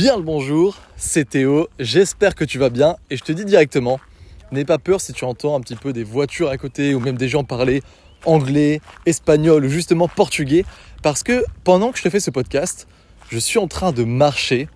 Bien le bonjour, c'est Théo, j'espère que tu vas bien et je te dis directement, n'aie pas peur si tu entends un petit peu des voitures à côté ou même des gens parler anglais, espagnol ou justement portugais parce que pendant que je te fais ce podcast, je suis en train de marcher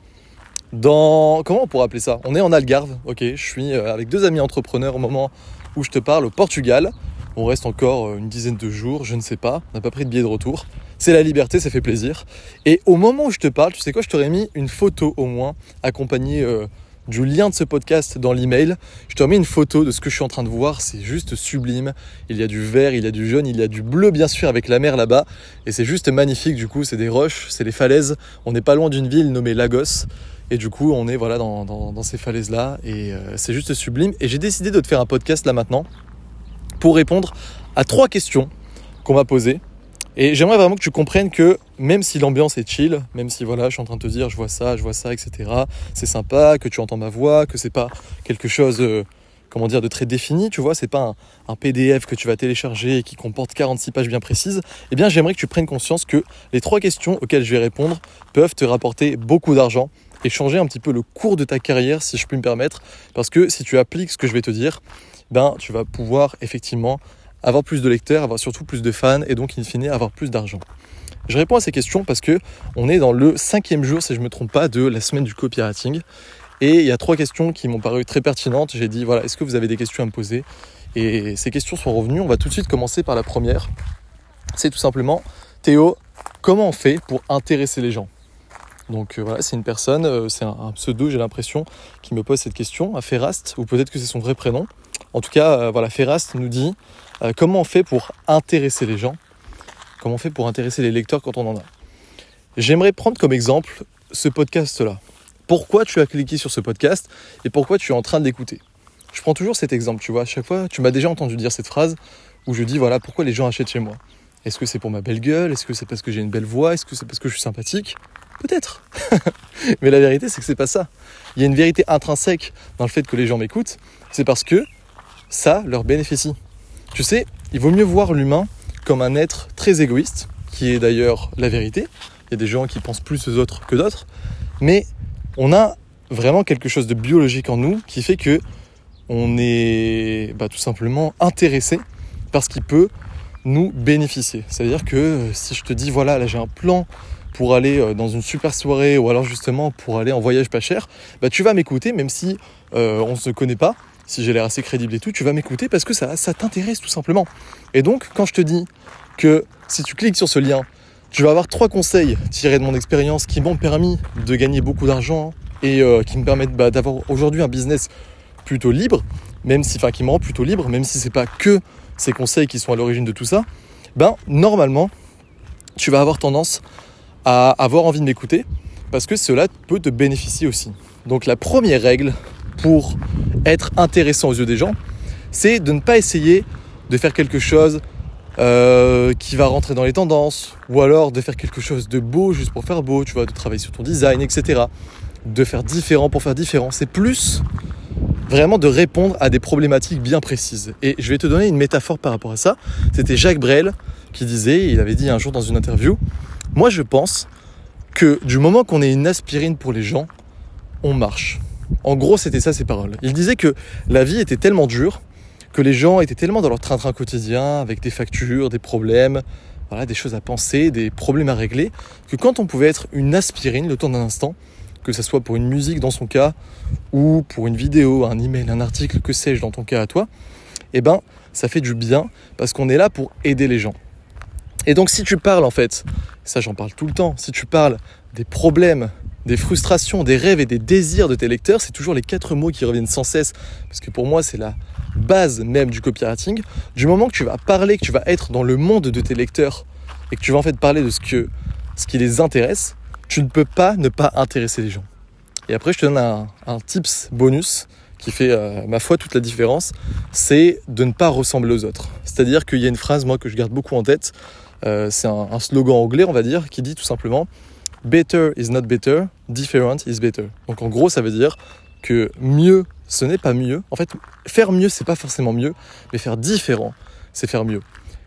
dans... Comment on pourrait appeler ça? On est en Algarve, ok, je suis euh, avec deux amis entrepreneurs au moment où je te parle au Portugal. On reste encore euh, une dizaine de jours, je ne sais pas, on n'a pas pris de billet de retour. C'est la liberté, ça fait plaisir. Et au moment où je te parle, tu sais quoi, je t'aurais mis une photo au moins, accompagnée euh, du lien de ce podcast dans l'email. Je t'aurais mis une photo de ce que je suis en train de voir, c'est juste sublime. Il y a du vert, il y a du jaune, il y a du bleu bien sûr avec la mer là-bas. Et c'est juste magnifique, du coup, c'est des roches, c'est des falaises. On n'est pas loin d'une ville nommée Lagos. Et du coup, on est voilà dans, ces falaises-là. Et euh, c'est juste sublime. Et j'ai décidé de te faire un podcast là maintenant pour répondre à trois questions qu'on m'a posées. Et j'aimerais vraiment que tu comprennes que même si l'ambiance est chill, même si voilà, je suis en train de te dire je vois ça, je vois ça, etc. C'est sympa, que tu entends ma voix, que c'est pas quelque chose, euh, comment dire, de très défini, tu vois, c'est pas un, PDF que tu vas télécharger et qui comporte 46 pages bien précises. Eh bien, j'aimerais que tu prennes conscience que les trois questions auxquelles je vais répondre peuvent te rapporter beaucoup d'argent et changer un petit peu le cours de ta carrière, si je puis me permettre, parce que si tu appliques ce que je vais te dire, ben, tu vas pouvoir effectivement avoir plus de lecteurs, avoir surtout plus de fans et donc in fine avoir plus d'argent. Je réponds à ces questions parce que on est dans le cinquième jour, si je ne me trompe pas, de la semaine du copywriting. Et il y a trois questions qui m'ont paru très pertinentes. J'ai dit, voilà, est-ce que vous avez des questions à me poser? Et ces questions sont revenues. On va tout de suite commencer par la première. C'est tout simplement, Théo, comment on fait pour intéresser les gens? Donc euh, voilà, c'est une personne, euh, c'est un, pseudo, j'ai l'impression, qui me pose cette question, à Ferrast, ou peut-être que c'est son vrai prénom. En tout cas, euh, voilà, Ferrast nous dit comment on fait pour intéresser les gens, comment on fait pour intéresser les lecteurs quand on en a? J'aimerais prendre comme exemple ce podcast-là. Pourquoi tu as cliqué sur ce podcast et pourquoi tu es en train de l'écouter? Je prends toujours cet exemple, tu vois, à chaque fois, tu m'as déjà entendu dire cette phrase où je dis, voilà, pourquoi les gens achètent chez moi? Est-ce que c'est pour ma belle gueule? Est-ce que c'est parce que j'ai une belle voix? Est-ce que c'est parce que je suis sympathique? Peut-être. Mais la vérité, c'est que c'est pas ça. Il y a une vérité intrinsèque dans le fait que les gens m'écoutent. C'est parce que ça leur bénéficie. Tu sais, il vaut mieux voir l'humain comme un être très égoïste, qui est d'ailleurs la vérité. Il y a des gens qui pensent plus aux autres que d'autres. Mais on a vraiment quelque chose de biologique en nous qui fait que on est bah, tout simplement intéressé par ce qui peut nous bénéficier. C'est-à-dire que si je te dis voilà, là j'ai un plan pour aller euh, dans une super soirée ou alors justement pour aller en voyage pas cher, bah, tu vas m'écouter même si euh, on ne se connaît pas, si j'ai l'air assez crédible et tout, tu vas m'écouter parce que ça, t'intéresse tout simplement. Et donc quand je te dis que si tu cliques sur ce lien, tu vas avoir trois conseils tirés de mon expérience qui m'ont permis de gagner beaucoup d'argent et euh, qui me permettent bah, d'avoir aujourd'hui un business plutôt libre, même si, enfin, qui me rend plutôt libre, même si c'est pas que ces conseils qui sont à l'origine de tout ça. Ben normalement, tu vas avoir tendance à avoir envie de m'écouter parce que cela peut te bénéficier aussi. Donc la première règle pour être intéressant aux yeux des gens, c'est de ne pas essayer de faire quelque chose euh, qui va rentrer dans les tendances, ou alors de faire quelque chose de beau juste pour faire beau, tu vois, de travailler sur ton design, etc. De faire différent pour faire différent. C'est plus vraiment de répondre à des problématiques bien précises. Et je vais te donner une métaphore par rapport à ça. C'était Jacques Brel qui disait, il avait dit un jour dans une interview, moi, je pense que du moment qu'on est une aspirine pour les gens, on marche. En gros, c'était ça ses paroles. Il disait que la vie était tellement dure, que les gens étaient tellement dans leur train-train quotidien, avec des factures, des problèmes, voilà, des choses à penser, des problèmes à régler, que quand on pouvait être une aspirine le temps d'un instant, que ce soit pour une musique dans son cas, ou pour une vidéo, un email, un article, que sais-je dans ton cas à toi, eh ben, ça fait du bien parce qu'on est là pour aider les gens. Et donc si tu parles en fait, ça j'en parle tout le temps, si tu parles des problèmes, des frustrations, des rêves et des désirs de tes lecteurs, c'est toujours les quatre mots qui reviennent sans cesse, parce que pour moi c'est la base même du copywriting. Du moment que tu vas parler, que tu vas être dans le monde de tes lecteurs, et que tu vas en fait parler de ce, que, ce qui les intéresse, tu ne peux pas ne pas intéresser les gens. Et après je te donne un, tips bonus qui fait, euh, ma foi, toute la différence, c'est de ne pas ressembler aux autres. C'est-à-dire qu'il y a une phrase, moi, que je garde beaucoup en tête, euh, c'est un, slogan anglais, on va dire, qui dit tout simplement Better is not better, different is better. Donc en gros, ça veut dire que mieux, ce n'est pas mieux. En fait, faire mieux, c'est pas forcément mieux, mais faire différent, c'est faire mieux.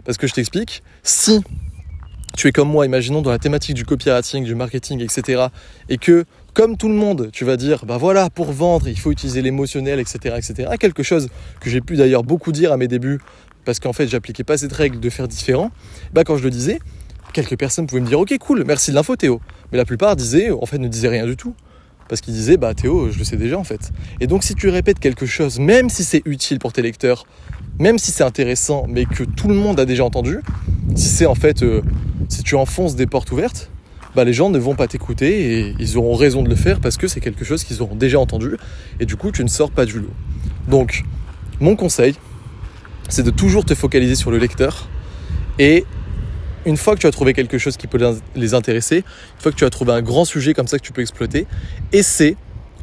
Parce que je t'explique, si tu es comme moi, imaginons dans la thématique du copywriting, du marketing, etc. Et que, comme tout le monde, tu vas dire, bah voilà, pour vendre, il faut utiliser l'émotionnel, etc., etc. Quelque chose que j'ai pu d'ailleurs beaucoup dire à mes débuts, parce qu'en fait, j'appliquais pas cette règle de faire différent. Bah quand je le disais, quelques personnes pouvaient me dire, ok, cool, merci de l'info, Théo. Mais la plupart disaient, en fait, ne disaient rien du tout. Parce qu'ils disaient, bah Théo, je le sais déjà en fait. Et donc si tu répètes quelque chose, même si c'est utile pour tes lecteurs, même si c'est intéressant, mais que tout le monde a déjà entendu, si c'est en fait, euh, si tu enfonces des portes ouvertes, bah les gens ne vont pas t'écouter et ils auront raison de le faire parce que c'est quelque chose qu'ils auront déjà entendu et du coup tu ne sors pas du lot. Donc mon conseil, c'est de toujours te focaliser sur le lecteur et une fois que tu as trouvé quelque chose qui peut les intéresser, une fois que tu as trouvé un grand sujet comme ça que tu peux exploiter, essaie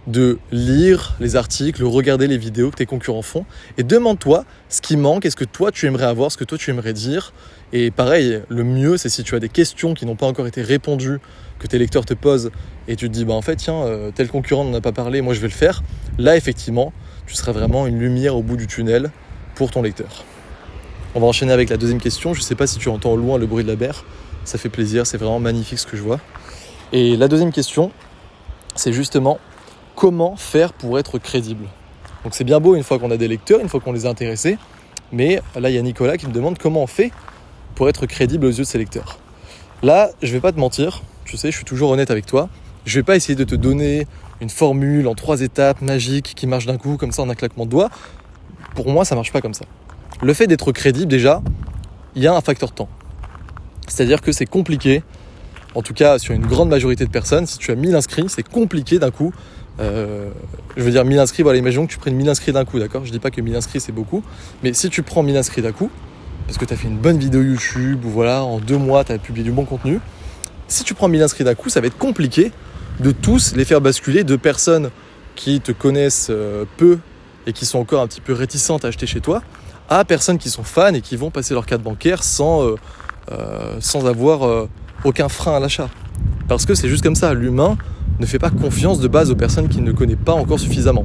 de lire les articles, regarder les vidéos que tes concurrents font et demande-toi ce qui manque, est-ce que toi tu aimerais avoir, ce que toi tu aimerais dire. Et pareil, le mieux c'est si tu as des questions qui n'ont pas encore été répondues, que tes lecteurs te posent et tu te dis bah en fait tiens, euh, tel concurrent n'en a pas parlé, moi je vais le faire. Là effectivement, tu seras vraiment une lumière au bout du tunnel pour ton lecteur. On va enchaîner avec la deuxième question. Je ne sais pas si tu entends au loin le bruit de la mer. Ça fait plaisir, c'est vraiment magnifique ce que je vois. Et la deuxième question, c'est justement comment faire pour être crédible? Donc c'est bien beau une fois qu'on a des lecteurs, une fois qu'on les a intéressés, mais là il y a Nicolas qui me demande comment on fait pour être crédible aux yeux de ses lecteurs. Là, je vais pas te mentir, tu sais, je suis toujours honnête avec toi. Je vais pas essayer de te donner une formule en trois étapes magique qui marche d'un coup comme ça en un claquement de doigts. Pour moi, ça marche pas comme ça le fait d'être crédible, déjà, il y a un facteur temps. C'est-à-dire que c'est compliqué, en tout cas sur une grande majorité de personnes, si tu as 1000 inscrits, c'est compliqué d'un coup. Euh, je veux dire 1000 inscrits, voilà, imaginons que tu prennes 1000 inscrits d'un coup, d'accord? Je dis pas que 1000 inscrits c'est beaucoup, mais si tu prends 1000 inscrits d'un coup, parce que tu as fait une bonne vidéo YouTube, ou voilà, en deux mois tu as publié du bon contenu, si tu prends 1000 inscrits d'un coup, ça va être compliqué de tous les faire basculer de personnes qui te connaissent euh, peu et qui sont encore un petit peu réticentes à acheter chez toi, à personnes qui sont fans et qui vont passer leur carte bancaire sans, euh, euh, sans avoir euh, aucun frein à l'achat. Parce que c'est juste comme ça, l'humain ne fait pas confiance de base aux personnes qu'il ne connaît pas encore suffisamment.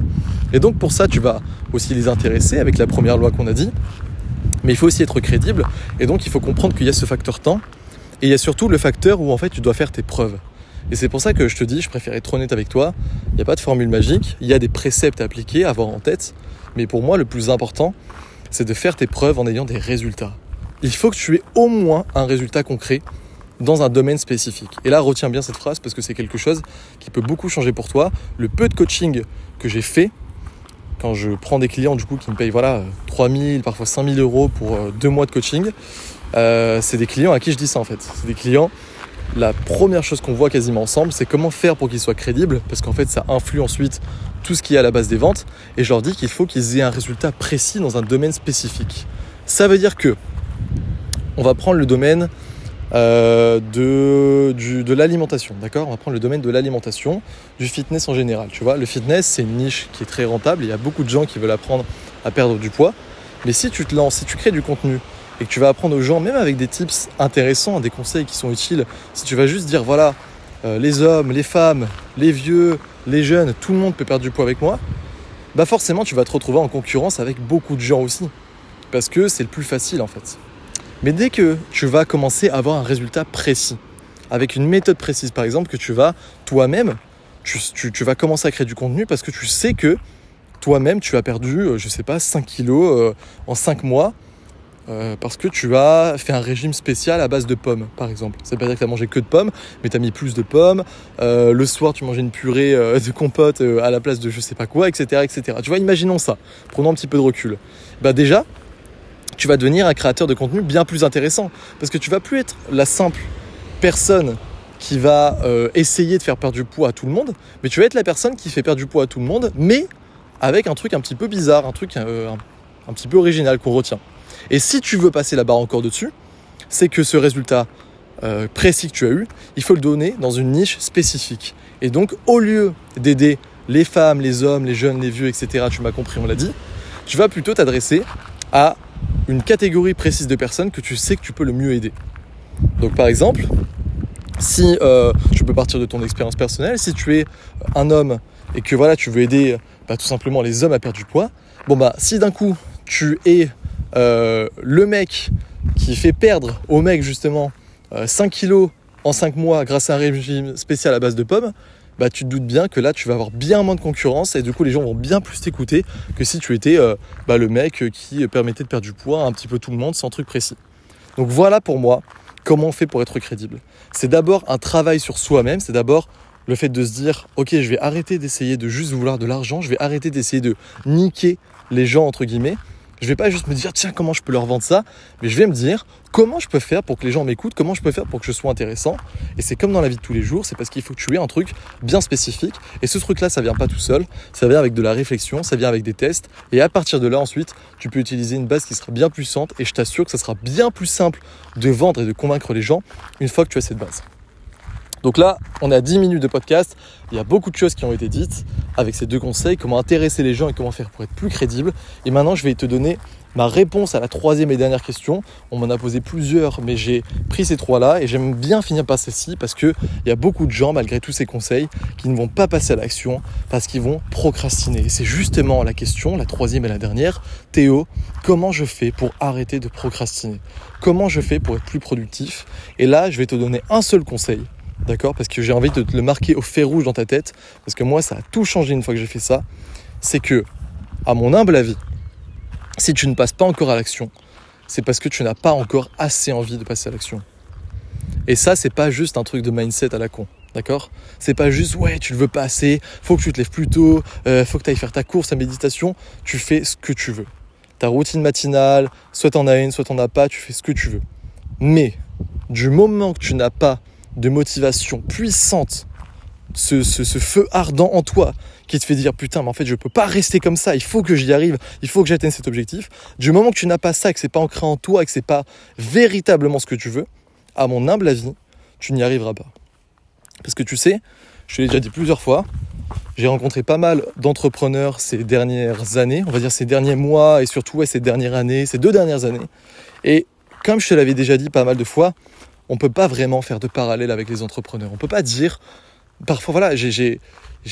Et donc pour ça, tu vas aussi les intéresser avec la première loi qu'on a dit, mais il faut aussi être crédible, et donc il faut comprendre qu'il y a ce facteur temps, et il y a surtout le facteur où en fait tu dois faire tes preuves. Et c'est pour ça que je te dis, je préfère être honnête avec toi, il n'y a pas de formule magique, il y a des préceptes à appliquer, à avoir en tête, mais pour moi le plus important, c'est de faire tes preuves en ayant des résultats. Il faut que tu aies au moins un résultat concret dans un domaine spécifique. Et là, retiens bien cette phrase parce que c'est quelque chose qui peut beaucoup changer pour toi. Le peu de coaching que j'ai fait, quand je prends des clients du coup qui me payent voilà 3000, parfois 5000 euros pour euh, deux mois de coaching, euh, c'est des clients à qui je dis ça en fait. C'est des clients la première chose qu'on voit quasiment ensemble, c'est comment faire pour qu'ils soient crédibles, parce qu'en fait ça influe ensuite tout ce qui est à la base des ventes, et je leur dis qu'il faut qu'ils aient un résultat précis dans un domaine spécifique. Ça veut dire que on va prendre le domaine euh, de, de l'alimentation, d'accord? On va prendre le domaine de l'alimentation, du fitness en général. Tu vois, le fitness, c'est une niche qui est très rentable. Il y a beaucoup de gens qui veulent apprendre à perdre du poids. Mais si tu te lances, si tu crées du contenu et que tu vas apprendre aux gens, même avec des tips intéressants, des conseils qui sont utiles, si tu vas juste dire voilà, euh, les hommes, les femmes, les vieux, les jeunes, tout le monde peut perdre du poids avec moi, bah forcément tu vas te retrouver en concurrence avec beaucoup de gens aussi. Parce que c'est le plus facile en fait. Mais dès que tu vas commencer à avoir un résultat précis, avec une méthode précise par exemple, que tu vas toi-même, tu, vas commencer à créer du contenu parce que tu sais que toi-même tu as perdu, euh, je sais pas, 5 kilos euh, en 5 mois euh, parce que tu as fait un régime spécial à base de pommes, par exemple. Ça veut pas dire que tu as mangé que de pommes, mais tu as mis plus de pommes. Euh, le soir, tu mangeais une purée euh, de compote à la place de je sais pas quoi, etc., etc. Tu vois, imaginons ça. Prenons un petit peu de recul. Bah déjà, tu vas devenir un créateur de contenu bien plus intéressant, parce que tu vas plus être la simple personne qui va essayer de faire perdre du poids à tout le monde, mais tu vas être la personne qui fait perdre du poids à tout le monde, mais avec un truc un petit peu bizarre, un truc un petit peu original qu'on retient. Et si tu veux passer la barre encore dessus, c'est que ce résultat euh, précis que tu as eu, il faut le donner dans une niche spécifique. Et donc, au lieu d'aider les femmes, les hommes, les jeunes, les vieux, etc., tu m'as compris, on l'a dit, tu vas plutôt t'adresser à une catégorie précise de personnes que tu sais que tu peux le mieux aider. Donc, par exemple, si euh, tu peux partir de ton expérience personnelle, si tu es un homme et que voilà, tu veux aider bah, tout simplement les hommes à perdre du poids, bon bah si d'un coup tu es euh, le mec qui fait perdre au mec justement 5 euh, kilos en 5 mois grâce à un régime spécial à base de pommes, bah, tu te doutes bien que là, tu vas avoir bien moins de concurrence et du coup, les gens vont bien plus t'écouter que si tu étais euh, bah, le mec qui permettait de perdre du poids un petit peu tout le monde sans truc précis. Donc voilà pour moi comment on fait pour être crédible. C'est d'abord un travail sur soi-même, c'est d'abord le fait de se dire, ok, je vais arrêter d'essayer de juste vouloir de l'argent, je vais arrêter d'essayer de niquer les gens, entre guillemets, je vais pas juste me dire tiens comment je peux leur vendre ça, mais je vais me dire comment je peux faire pour que les gens m'écoutent, comment je peux faire pour que je sois intéressant. Et c'est comme dans la vie de tous les jours, c'est parce qu'il faut que tu aies un truc bien spécifique. Et ce truc-là, ça vient pas tout seul, ça vient avec de la réflexion, ça vient avec des tests. Et à partir de là, ensuite, tu peux utiliser une base qui sera bien puissante. Et je t'assure que ça sera bien plus simple de vendre et de convaincre les gens une fois que tu as cette base. Donc là, on a 10 minutes de podcast. Il y a beaucoup de choses qui ont été dites avec ces deux conseils, comment intéresser les gens et comment faire pour être plus crédible. Et maintenant, je vais te donner ma réponse à la troisième et dernière question. On m'en a posé plusieurs, mais j'ai pris ces trois-là et j'aime bien finir par celle-ci parce qu'il y a beaucoup de gens, malgré tous ces conseils, qui ne vont pas passer à l'action parce qu'ils vont procrastiner. c'est justement la question, la troisième et la dernière. Théo, comment je fais pour arrêter de procrastiner? Comment je fais pour être plus productif? Et là, je vais te donner un seul conseil d'accord Parce que j'ai envie de te le marquer au fer rouge dans ta tête, parce que moi, ça a tout changé une fois que j'ai fait ça. C'est que, à mon humble avis, si tu ne passes pas encore à l'action, c'est parce que tu n'as pas encore assez envie de passer à l'action. Et ça, c'est pas juste un truc de mindset à la con. D'accord? C'est pas juste ouais, tu le veux pas assez, faut que tu te lèves plus tôt, euh, faut que tu ailles faire ta course, ta méditation, tu fais ce que tu veux. Ta routine matinale, soit t'en as une, soit t'en as pas, tu fais ce que tu veux. Mais du moment que tu n'as pas de motivation puissante, ce, feu ardent en toi qui te fait dire putain mais en fait je peux pas rester comme ça, il faut que j'y arrive, il faut que j'atteigne cet objectif. Du moment que tu n'as pas ça, que c'est pas ancré en toi, que c'est pas véritablement ce que tu veux, à mon humble avis, tu n'y arriveras pas. Parce que tu sais, je te l'ai déjà dit plusieurs fois, j'ai rencontré pas mal d'entrepreneurs ces dernières années, on va dire ces derniers mois et surtout ces dernières années, ces deux dernières années. Et comme je te l'avais déjà dit pas mal de fois, on peut pas vraiment faire de parallèle avec les entrepreneurs. On peut pas dire, parfois voilà, j'ai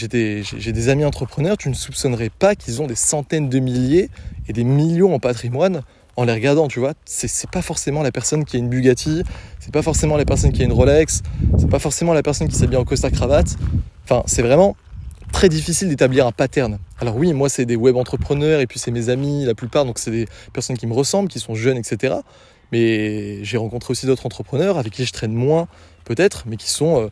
des, amis entrepreneurs, tu ne soupçonnerais pas qu'ils ont des centaines de milliers et des millions en patrimoine en les regardant, tu vois. C'est pas forcément la personne qui a une Bugatti, c'est pas forcément la personne qui a une Rolex, c'est pas forcément la personne qui s'habille en costard cravate. Enfin, c'est vraiment très difficile d'établir un pattern. Alors oui, moi c'est des web entrepreneurs et puis c'est mes amis la plupart, donc c'est des personnes qui me ressemblent, qui sont jeunes, etc. Mais j'ai rencontré aussi d'autres entrepreneurs avec qui je traîne moins, peut-être, mais qui sont euh,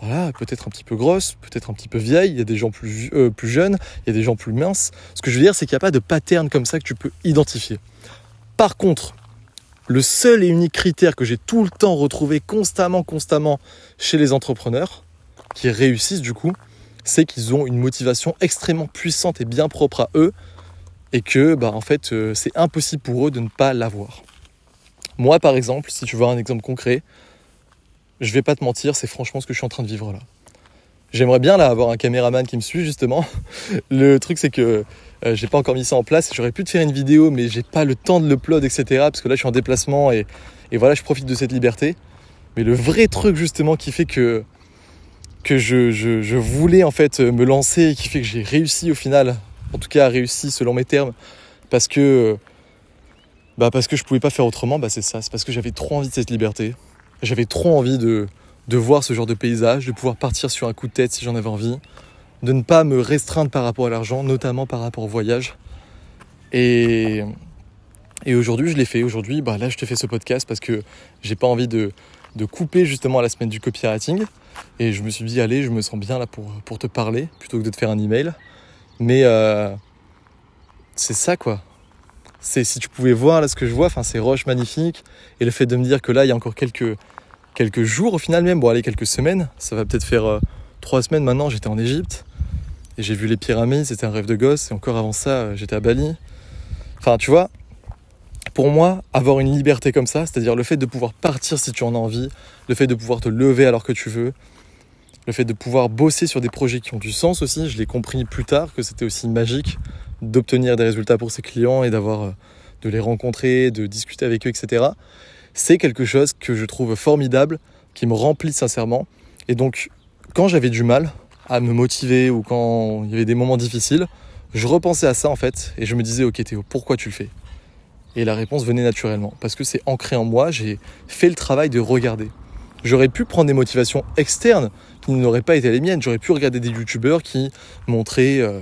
voilà, peut-être un petit peu grosses, peut-être un petit peu vieilles. Il y a des gens plus, euh, jeunes, il y a des gens plus minces. Ce que je veux dire, c'est qu'il n'y a pas de pattern comme ça que tu peux identifier. Par contre, le seul et unique critère que j'ai tout le temps retrouvé constamment, constamment chez les entrepreneurs, qui réussissent du coup, c'est qu'ils ont une motivation extrêmement puissante et bien propre à eux, et que bah, en fait, euh, c'est impossible pour eux de ne pas l'avoir. Moi, par exemple, si tu veux un exemple concret, je vais pas te mentir, c'est franchement ce que je suis en train de vivre là. J'aimerais bien là avoir un caméraman qui me suit justement. Le truc c'est que euh, j'ai pas encore mis ça en place. J'aurais pu te faire une vidéo, mais j'ai pas le temps de l'upload, etc. Parce que là je suis en déplacement et, voilà, je profite de cette liberté. Mais le vrai truc justement qui fait que que je, je, voulais en fait me lancer et qui fait que j'ai réussi au final, en tout cas réussi selon mes termes, parce que bah parce que je pouvais pas faire autrement, bah c'est ça, c'est parce que j'avais trop envie de cette liberté. J'avais trop envie de, de voir ce genre de paysage, de pouvoir partir sur un coup de tête si j'en avais envie, de ne pas me restreindre par rapport à l'argent, notamment par rapport au voyage. Et, et aujourd'hui, je l'ai fait. Aujourd'hui, bah là, je te fais ce podcast parce que j'ai pas envie de, de couper justement la semaine du copywriting. Et je me suis dit, allez, je me sens bien là pour, pour te parler plutôt que de te faire un email. Mais euh, c'est ça quoi c'est si tu pouvais voir là ce que je vois, enfin ces roches magnifiques et le fait de me dire que là il y a encore quelques jours au final même, bon allez quelques semaines, ça va peut-être faire euh, trois semaines maintenant. J'étais en Égypte et j'ai vu les pyramides, c'était un rêve de gosse et encore avant ça euh, j'étais à Bali. Enfin tu vois, pour moi avoir une liberté comme ça, c'est-à-dire le fait de pouvoir partir si tu en as envie, le fait de pouvoir te lever alors que tu veux, le fait de pouvoir bosser sur des projets qui ont du sens aussi, je l'ai compris plus tard que c'était aussi magique d'obtenir des résultats pour ses clients et d'avoir euh, de les rencontrer, de discuter avec eux, etc. C'est quelque chose que je trouve formidable, qui me remplit sincèrement. Et donc, quand j'avais du mal à me motiver ou quand il y avait des moments difficiles, je repensais à ça en fait et je me disais, ok Théo, pourquoi tu le fais? Et la réponse venait naturellement parce que c'est ancré en moi. J'ai fait le travail de regarder. J'aurais pu prendre des motivations externes qui n'auraient pas été les miennes. J'aurais pu regarder des youtubeurs qui montraient, euh,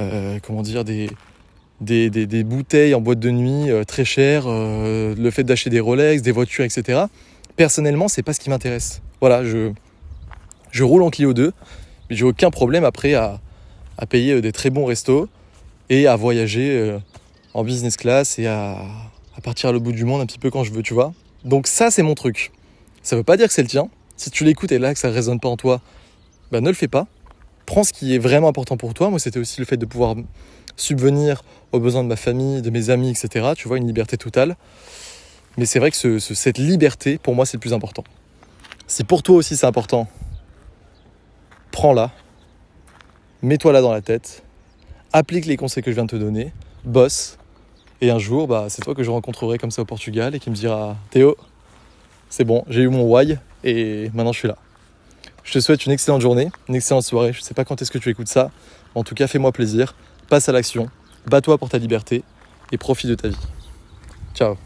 euh, comment dire, des, bouteilles en boîte de nuit euh, très chères, le fait d'acheter des Rolex, des voitures, etc. Personnellement, c'est pas ce qui m'intéresse. Voilà, je, je roule en Clio 2, mais j'ai aucun problème après à, à, payer des très bons restos et à voyager en business class et à, à partir à l'autre bout du monde un petit peu quand je veux, tu vois. Donc ça, c'est mon truc. Ça veut pas dire que c'est le tien. Si tu l'écoutes et là que ça résonne pas en toi, bah ne le fais pas. Prends ce qui est vraiment important pour toi. Moi, c'était aussi le fait de pouvoir subvenir aux besoins de ma famille, de mes amis, etc. Tu vois, une liberté totale. Mais c'est vrai que cette liberté, pour moi, c'est le plus important. Si pour toi aussi c'est important, prends-la, mets-toi là dans la tête, applique les conseils que je viens de te donner, bosse, et un jour, bah, c'est toi que je rencontrerai comme ça au Portugal et qui me dira Théo, c'est bon, j'ai eu mon why et maintenant je suis là. Je te souhaite une excellente journée, une excellente soirée. Je ne sais pas quand est-ce que tu écoutes ça. En tout cas, fais-moi plaisir, passe à l'action, bats-toi pour ta liberté et profite de ta vie. Ciao